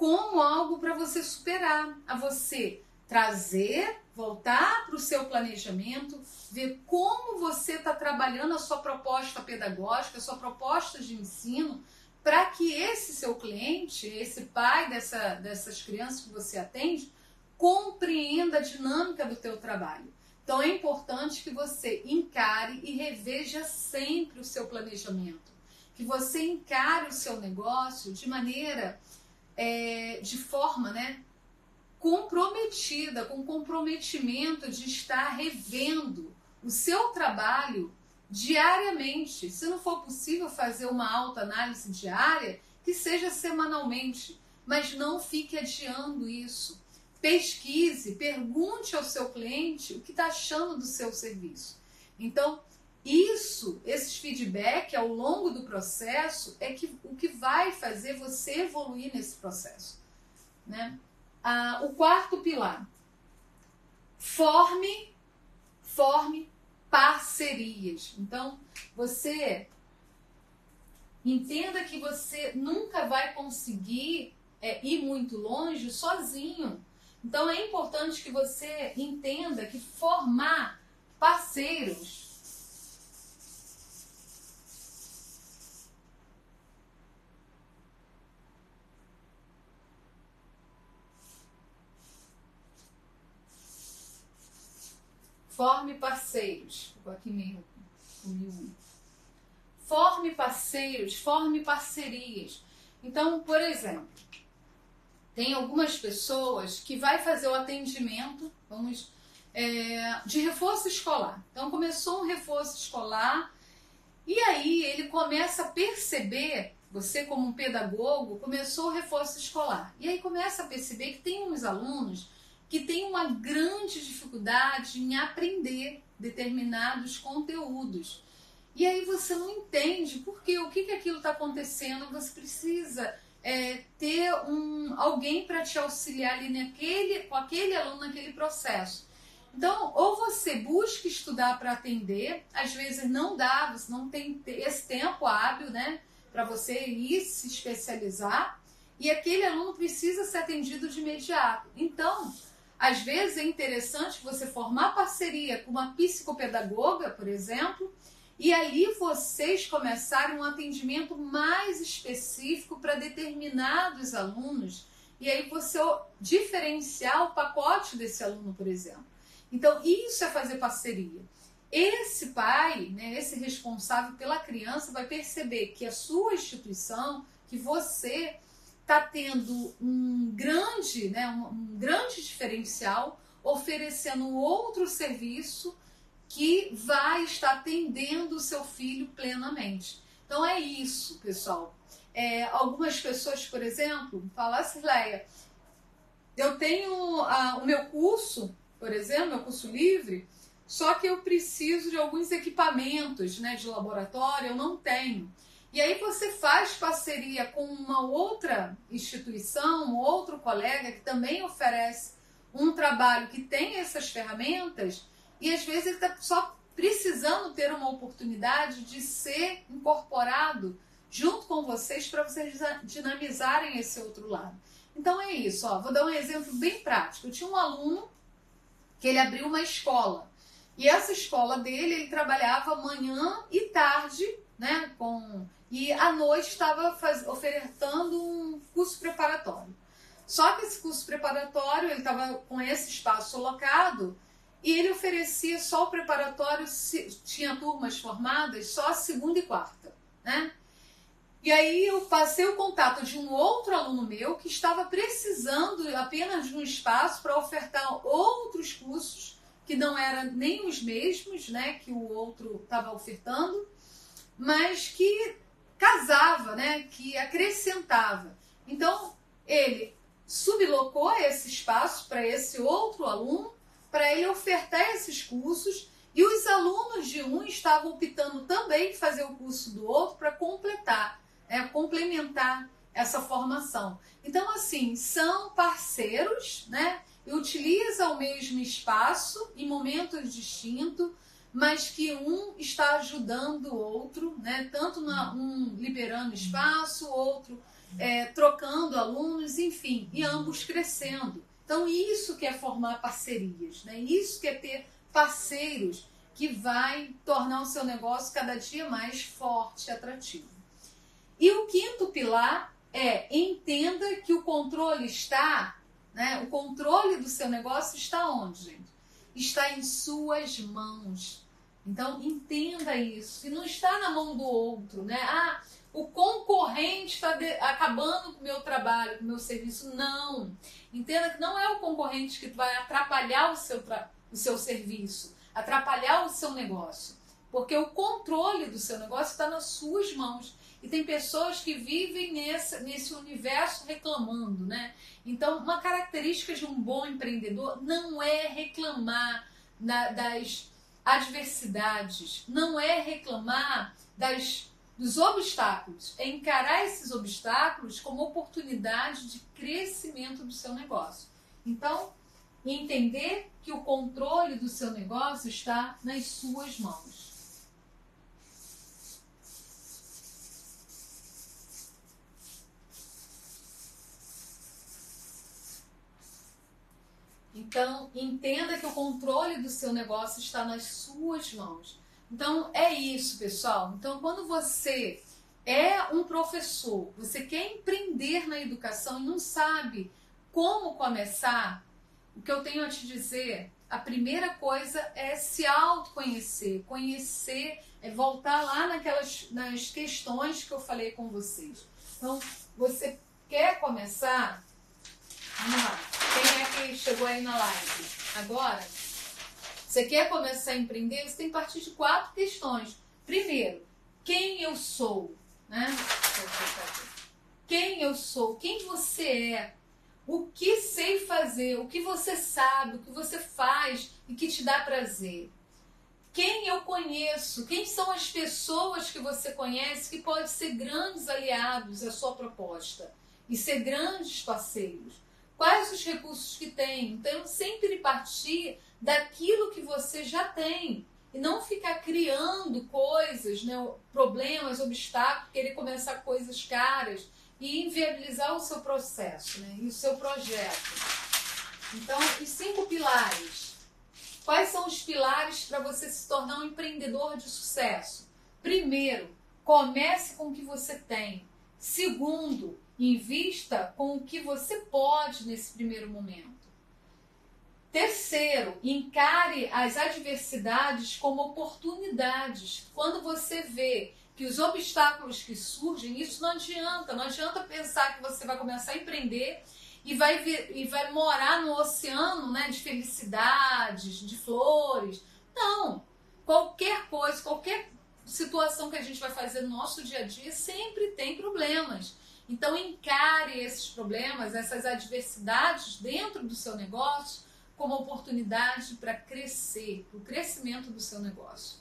Como algo para você superar, a você trazer, voltar para o seu planejamento, ver como você está trabalhando a sua proposta pedagógica, a sua proposta de ensino, para que esse seu cliente, esse pai dessa, dessas crianças que você atende, compreenda a dinâmica do teu trabalho. Então é importante que você encare e reveja sempre o seu planejamento, que você encare o seu negócio de maneira é, de forma né, comprometida, com comprometimento de estar revendo o seu trabalho diariamente. Se não for possível fazer uma autoanálise diária, que seja semanalmente, mas não fique adiando isso. Pesquise, pergunte ao seu cliente o que está achando do seu serviço. Então, isso, esses feedback ao longo do processo é que o que vai fazer você evoluir nesse processo. Né? Ah, o quarto pilar, forme, forme parcerias. Então, você entenda que você nunca vai conseguir é, ir muito longe sozinho. Então, é importante que você entenda que formar parceiros Forme parceiros. Ficou aqui meio, meio. Forme parceiros, forme parcerias. Então, por exemplo, tem algumas pessoas que vai fazer o atendimento, vamos, é, de reforço escolar. Então, começou um reforço escolar e aí ele começa a perceber, você como um pedagogo, começou o reforço escolar. E aí começa a perceber que tem uns alunos que tem uma grande dificuldade em aprender determinados conteúdos. E aí você não entende por quê, o que, que aquilo está acontecendo, você precisa é, ter um, alguém para te auxiliar ali naquele, com aquele aluno naquele processo. Então, ou você busca estudar para atender, às vezes não dá, você não tem esse tempo hábil, né, para você ir se especializar, e aquele aluno precisa ser atendido de imediato. Então, às vezes é interessante você formar parceria com uma psicopedagoga, por exemplo, e ali vocês começarem um atendimento mais específico para determinados alunos, e aí você diferenciar o pacote desse aluno, por exemplo. Então, isso é fazer parceria. Esse pai, né, esse responsável pela criança, vai perceber que a sua instituição, que você está tendo um grande, né, um, grande diferencial, oferecendo outro serviço que vai estar atendendo o seu filho plenamente. Então é isso, pessoal. É, algumas pessoas, por exemplo, falam assim, Leia, eu tenho uh, o meu curso, por exemplo, meu curso livre, só que eu preciso de alguns equipamentos né, de laboratório, eu não tenho. E aí você faz parceria com uma outra instituição, um outro colega que também oferece um trabalho que tem essas ferramentas, e às vezes ele está só precisando ter uma oportunidade de ser incorporado junto com vocês para vocês dinamizarem esse outro lado. Então é isso, ó. vou dar um exemplo bem prático. Eu tinha um aluno que ele abriu uma escola. E essa escola dele, ele trabalhava manhã e tarde, né, com e à noite estava faz... ofertando um curso preparatório. Só que esse curso preparatório, ele estava com esse espaço alocado e ele oferecia só o preparatório, tinha turmas formadas só segunda e quarta, né? E aí eu passei o contato de um outro aluno meu que estava precisando apenas de um espaço para ofertar outros cursos que não eram nem os mesmos, né, que o outro estava ofertando, mas que casava, né, que acrescentava. Então, ele sublocou esse espaço para esse outro aluno, para ele ofertar esses cursos, e os alunos de um estavam optando também fazer o curso do outro para completar, né, complementar essa formação. Então, assim, são parceiros, né? E utilizam o mesmo espaço em momentos distintos, mas que um está ajudando o outro, né? tanto na, um liberando espaço, outro é, trocando alunos, enfim, e ambos crescendo. Então, isso que é formar parcerias, né? isso que é ter parceiros que vai tornar o seu negócio cada dia mais forte e atrativo. E o quinto pilar é entenda que o controle está, né? O controle do seu negócio está onde, gente? está em suas mãos. Então entenda isso. E não está na mão do outro, né? Ah, o concorrente está acabando com o meu trabalho, com o meu serviço. Não. Entenda que não é o concorrente que vai atrapalhar o seu, o seu serviço, atrapalhar o seu negócio. Porque o controle do seu negócio está nas suas mãos. E tem pessoas que vivem nesse, nesse universo reclamando, né? Então, uma característica de um bom empreendedor não é reclamar na, das adversidades, não é reclamar das, dos obstáculos, é encarar esses obstáculos como oportunidade de crescimento do seu negócio. Então, entender que o controle do seu negócio está nas suas mãos. Então, entenda que o controle do seu negócio está nas suas mãos. Então, é isso, pessoal. Então, quando você é um professor, você quer empreender na educação e não sabe como começar, o que eu tenho a te dizer, a primeira coisa é se autoconhecer, conhecer, é voltar lá naquelas nas questões que eu falei com vocês. Então, você quer começar? Vamos lá. Quem é que chegou aí na live? Agora, você quer começar a empreender? Você tem que partir de quatro questões. Primeiro, quem eu sou? Né? Quem eu sou? Quem você é? O que sei fazer? O que você sabe? O que você faz e que te dá prazer? Quem eu conheço? Quem são as pessoas que você conhece que podem ser grandes aliados à sua proposta e ser grandes parceiros? Quais os recursos que tem. Então, sempre partir daquilo que você já tem e não ficar criando coisas, né, problemas, obstáculos, querer começar coisas caras e inviabilizar o seu processo né, e o seu projeto. Então, os cinco pilares. Quais são os pilares para você se tornar um empreendedor de sucesso? Primeiro, comece com o que você tem. Segundo, Invista com o que você pode nesse primeiro momento. Terceiro, encare as adversidades como oportunidades. Quando você vê que os obstáculos que surgem, isso não adianta. Não adianta pensar que você vai começar a empreender e vai, e vai morar no oceano né, de felicidades, de flores. Não. Qualquer coisa, qualquer situação que a gente vai fazer no nosso dia a dia sempre tem problemas. Então encare esses problemas, essas adversidades dentro do seu negócio como oportunidade para crescer, para o crescimento do seu negócio.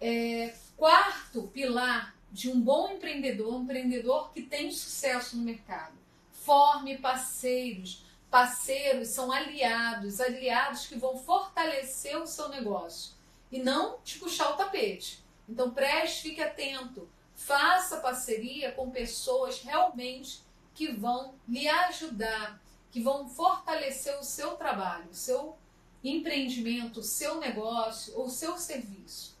É, quarto pilar de um bom empreendedor, um empreendedor que tem sucesso no mercado. Forme parceiros. Parceiros são aliados, aliados que vão fortalecer o seu negócio e não te puxar o tapete. Então preste, fique atento. Faça parceria com pessoas realmente que vão lhe ajudar, que vão fortalecer o seu trabalho, o seu empreendimento, o seu negócio ou o seu serviço.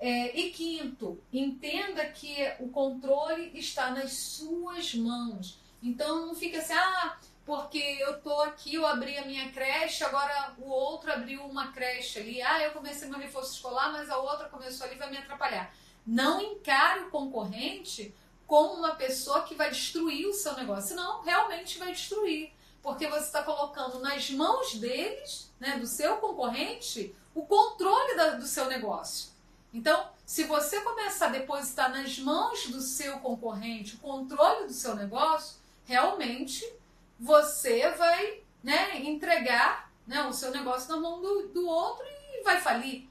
É, e quinto, entenda que o controle está nas suas mãos. Então não fica assim, ah, porque eu tô aqui, eu abri a minha creche, agora o outro abriu uma creche ali. Ah, eu comecei meu reforço escolar, mas a outra começou ali, vai me atrapalhar. Não encare o concorrente como uma pessoa que vai destruir o seu negócio. Não, realmente vai destruir. Porque você está colocando nas mãos deles, né, do seu concorrente, o controle da, do seu negócio. Então, se você começar a depositar nas mãos do seu concorrente o controle do seu negócio, realmente você vai né, entregar né, o seu negócio na mão do, do outro e vai falir.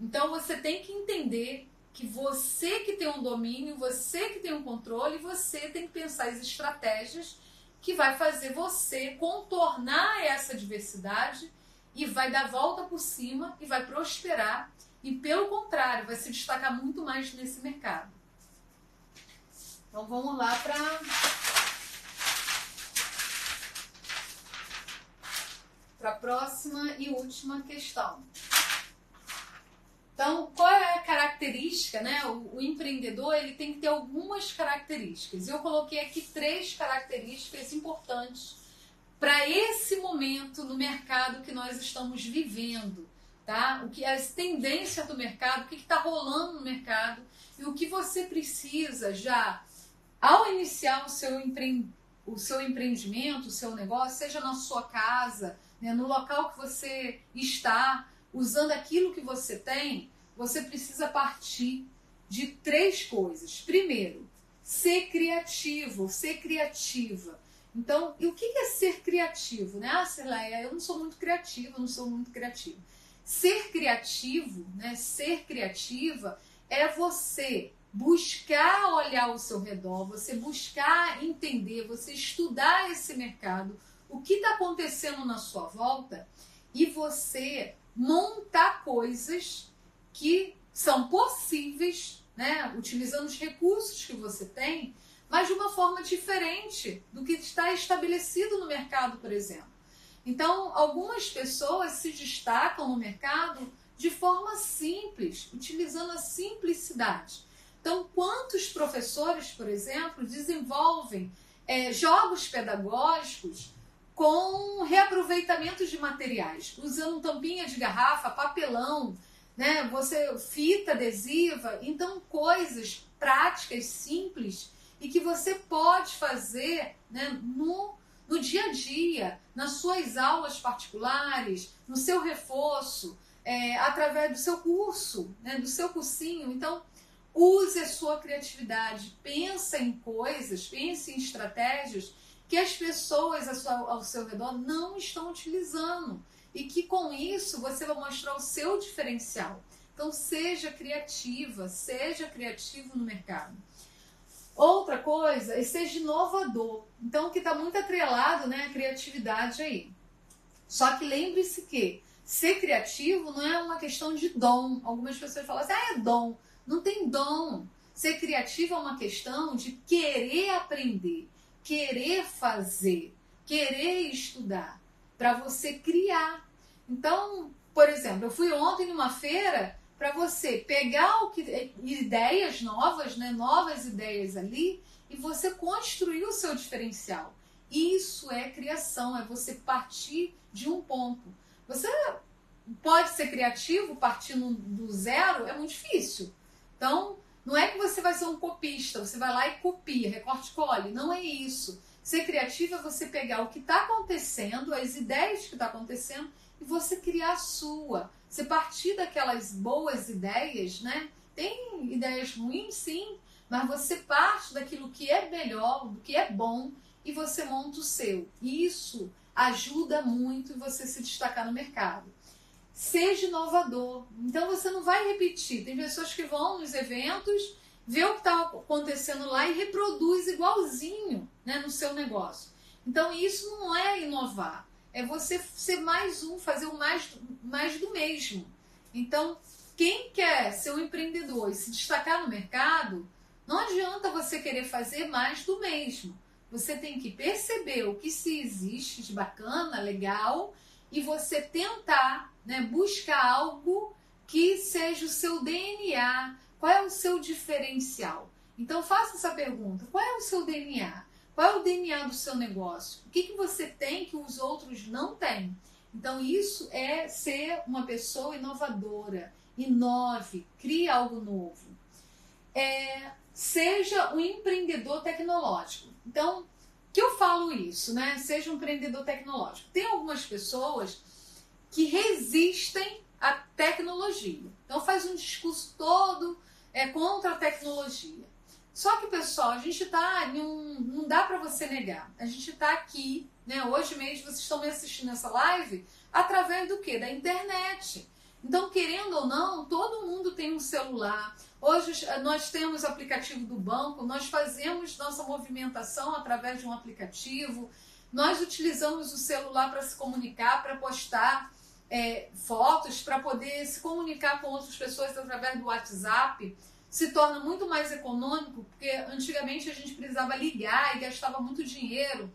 Então você tem que entender que você que tem um domínio, você que tem um controle, você tem que pensar as estratégias que vai fazer você contornar essa diversidade e vai dar volta por cima e vai prosperar e, pelo contrário, vai se destacar muito mais nesse mercado. Então vamos lá para. Para a próxima e última questão. Então, qual é a característica, né? O, o, empreendedor ele tem que ter algumas características. Eu coloquei aqui três características importantes para esse momento no mercado que nós estamos vivendo tá? O que as tendências do mercado, o que está rolando no mercado e o que você precisa já ao iniciar o seu, empre... o seu empreendimento, o seu negócio, seja na sua casa, né, no local que você está, usando aquilo que você tem, você precisa partir de três coisas. Primeiro, ser criativo, ser criativa. Então, e o que é ser criativo? Né? Ah, Cirleia, eu não sou muito criativa, eu não sou muito criativa. Ser criativo, né, ser criativa é você buscar olhar ao seu redor, você buscar entender, você estudar esse mercado, o que está acontecendo na sua volta e você montar coisas que são possíveis, né, utilizando os recursos que você tem, mas de uma forma diferente do que está estabelecido no mercado, por exemplo. Então, algumas pessoas se destacam no mercado de forma simples, utilizando a simplicidade. Então, quantos professores, por exemplo, desenvolvem é, jogos pedagógicos com reaproveitamento de materiais, usando tampinha de garrafa, papelão, né? Você fita adesiva, então coisas práticas, simples e que você pode fazer né, no no dia a dia, nas suas aulas particulares, no seu reforço, é, através do seu curso, né, do seu cursinho. Então, use a sua criatividade, pensa em coisas, pense em estratégias que as pessoas ao seu, redor não estão utilizando e que com isso você vai mostrar o seu diferencial. Então, seja criativa, seja criativo no mercado. Outra coisa é seja inovador. Então, que está muito atrelado né, a criatividade aí. Só que lembre-se que ser criativo não é uma questão de dom. Algumas pessoas falam assim, ah, é dom. Não tem dom. Ser criativo é uma questão de querer aprender, querer fazer, querer estudar, para você criar. Então, por exemplo, eu fui ontem numa feira para você pegar o que, ideias novas, né, novas ideias ali, e você construir o seu diferencial. Isso é criação, é você partir de um ponto. Você pode ser criativo partindo do zero, é muito difícil. Então, não é que você vai ser um copista, você vai lá e copia, recorte cole. Não é isso. Ser criativo é você pegar o que está acontecendo, as ideias que está acontecendo e você criar a sua. Você partir daquelas boas ideias, né? Tem ideias ruins, sim, mas você parte daquilo que é melhor, do que é bom e você monta o seu. Isso ajuda muito você se destacar no mercado. Seja inovador. Então você não vai repetir. Tem pessoas que vão nos eventos, vê o que está acontecendo lá e reproduz igualzinho né, no seu negócio. Então isso não é inovar. É você ser mais um, fazer o mais, mais do mesmo. Então, quem quer ser um empreendedor e se destacar no mercado, não adianta você querer fazer mais do mesmo. Você tem que perceber o que se existe de bacana, legal, e você tentar né, buscar algo que seja o seu DNA. Qual é o seu diferencial? Então faça essa pergunta: qual é o seu DNA? Qual é o DNA do seu negócio? O que, que você tem que os outros não têm? Então, isso é ser uma pessoa inovadora. Inove, crie algo novo. É, seja um empreendedor tecnológico. Então, que eu falo isso, né? Seja um empreendedor tecnológico. Tem algumas pessoas que resistem à tecnologia. Então faz um discurso todo é, contra a tecnologia. Só que, pessoal, a gente está um, não dá para você negar. A gente está aqui, né? Hoje mesmo vocês estão me assistindo essa live através do que? Da internet. Então, querendo ou não, todo mundo tem um celular. Hoje eh, nós temos aplicativo do banco, nós fazemos nossa movimentação através de um aplicativo, nós utilizamos o celular para se comunicar, para postar é, fotos, para poder se comunicar com outras pessoas através do WhatsApp. Se torna muito mais econômico, porque antigamente a gente precisava ligar e gastava muito dinheiro.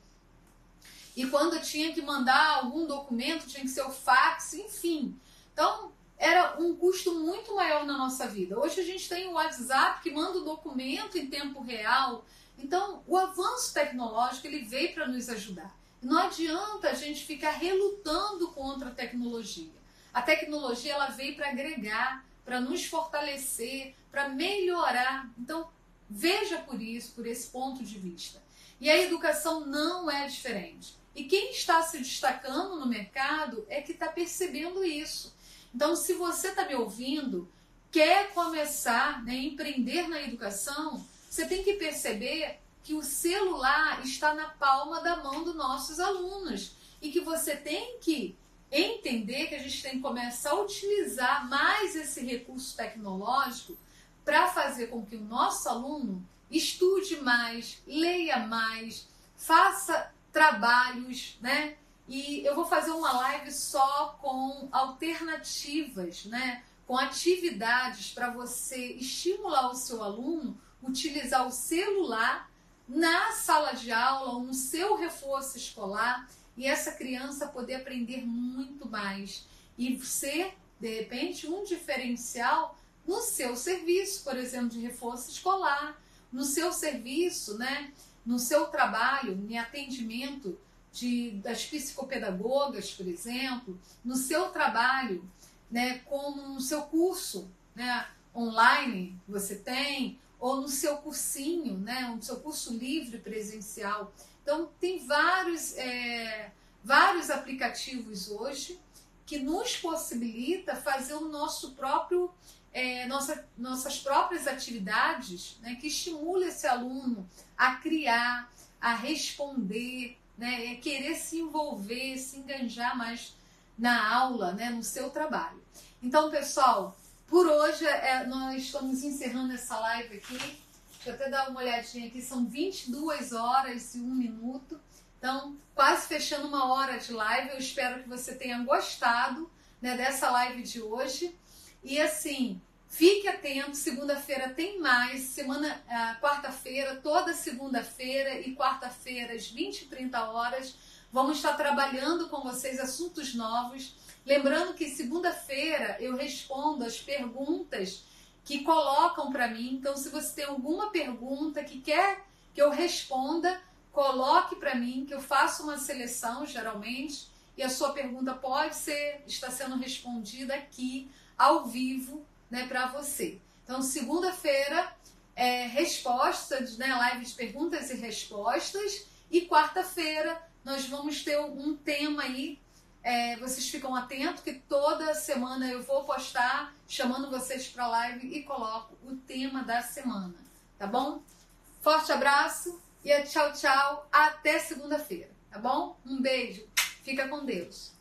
E quando tinha que mandar algum documento, tinha que ser o fax, enfim. Então, era um custo muito maior na nossa vida. Hoje a gente tem o WhatsApp que manda o documento em tempo real. Então, o avanço tecnológico ele veio para nos ajudar. Não adianta a gente ficar relutando contra a tecnologia. A tecnologia ela veio para agregar, para nos fortalecer, para melhorar. Então, veja por isso, por esse ponto de vista. E a educação não é diferente. E quem está se destacando no mercado é que está percebendo isso. Então, se você está me ouvindo, quer começar né, empreender na educação, você tem que perceber que o celular está na palma da mão dos nossos alunos e que você tem que entender que a gente tem que começar a utilizar mais esse recurso tecnológico para fazer com que o nosso aluno estude mais, leia mais, faça trabalhos, né? E eu vou fazer uma live só com alternativas, né? Com atividades para você estimular o seu aluno utilizar o celular na sala de aula ou no seu reforço escolar e essa criança poder aprender muito mais e ser, de repente, um diferencial no seu serviço, por exemplo, de reforço escolar, no seu serviço, né? no seu trabalho, em atendimento de, das psicopedagogas, por exemplo, no seu trabalho, né, como no seu curso né, online você tem, ou no seu cursinho, né, no seu curso livre presencial. Então, tem vários, é, vários aplicativos hoje que nos possibilita fazer o nosso próprio, é, nossa, nossas próprias atividades, né, que estimula esse aluno a criar, a responder, né, é querer se envolver, se enganjar mais na aula, né, no seu trabalho. Então, pessoal, por hoje é, nós estamos encerrando essa live aqui. Deixa eu até dar uma olhadinha aqui, são 22 horas e 1 minuto. Então, quase fechando uma hora de live. Eu espero que você tenha gostado né, dessa live de hoje. E assim, Fique atento, segunda-feira tem mais, semana, uh, quarta-feira, toda segunda-feira e quarta-feira, às 20 e 30 horas, vamos estar trabalhando com vocês assuntos novos. Lembrando que segunda-feira eu respondo as perguntas que colocam para mim. Então, se você tem alguma pergunta que quer que eu responda, coloque para mim, que eu faço uma seleção geralmente, e a sua pergunta pode ser, está sendo respondida aqui ao vivo né, para você. Então, segunda-feira, é, respostas, né, live de perguntas e respostas. E quarta-feira nós vamos ter um tema aí. É, vocês ficam atentos que toda semana eu vou postar chamando vocês para live e coloco o tema da semana, tá bom? Forte abraço e tchau, tchau. Até segunda-feira, tá bom? Um beijo. Fica com Deus.